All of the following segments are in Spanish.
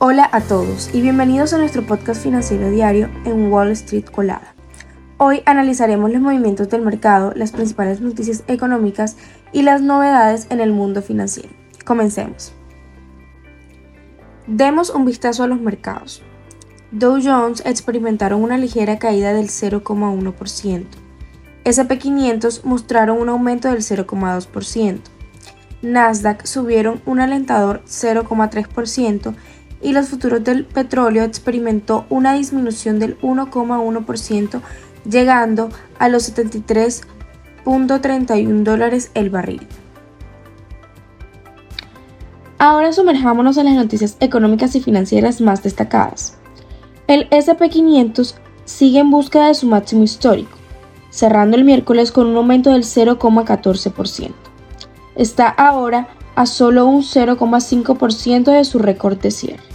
Hola a todos y bienvenidos a nuestro podcast financiero diario en Wall Street Colada. Hoy analizaremos los movimientos del mercado, las principales noticias económicas y las novedades en el mundo financiero. Comencemos. Demos un vistazo a los mercados. Dow Jones experimentaron una ligera caída del 0,1%. SP500 mostraron un aumento del 0,2%. Nasdaq subieron un alentador 0,3% y los futuros del petróleo experimentó una disminución del 1,1% llegando a los 73.31 dólares el barril. Ahora sumerjámonos en las noticias económicas y financieras más destacadas. El SP500 sigue en busca de su máximo histórico, cerrando el miércoles con un aumento del 0,14%. Está ahora a solo un 0,5% de su récord de cierre.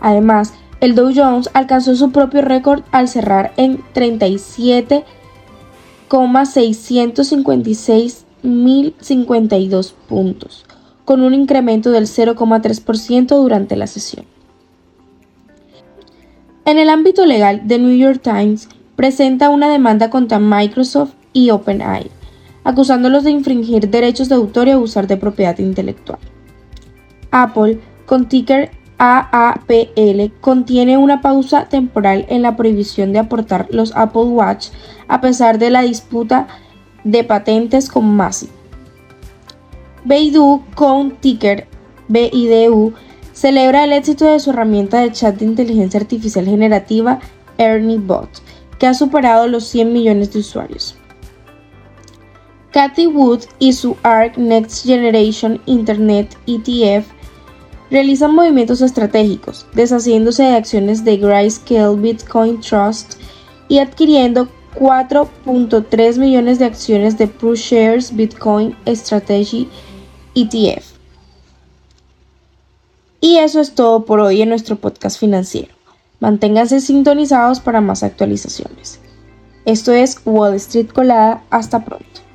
Además, el Dow Jones alcanzó su propio récord al cerrar en 37,656.052 puntos, con un incremento del 0,3% durante la sesión. En el ámbito legal, The New York Times presenta una demanda contra Microsoft y OpenAI, acusándolos de infringir derechos de autor y abusar de propiedad intelectual. Apple, con ticker AAPL contiene una pausa temporal en la prohibición de aportar los Apple Watch a pesar de la disputa de patentes con Massive. Baidu con ticker BIDU celebra el éxito de su herramienta de chat de inteligencia artificial generativa ErnieBot, que ha superado los 100 millones de usuarios. Cathy Wood y su ARC Next Generation Internet ETF realizan movimientos estratégicos, deshaciéndose de acciones de Grayscale Bitcoin Trust y adquiriendo 4.3 millones de acciones de ProShares Bitcoin Strategy ETF. Y eso es todo por hoy en nuestro podcast financiero. Manténganse sintonizados para más actualizaciones. Esto es Wall Street Colada. Hasta pronto.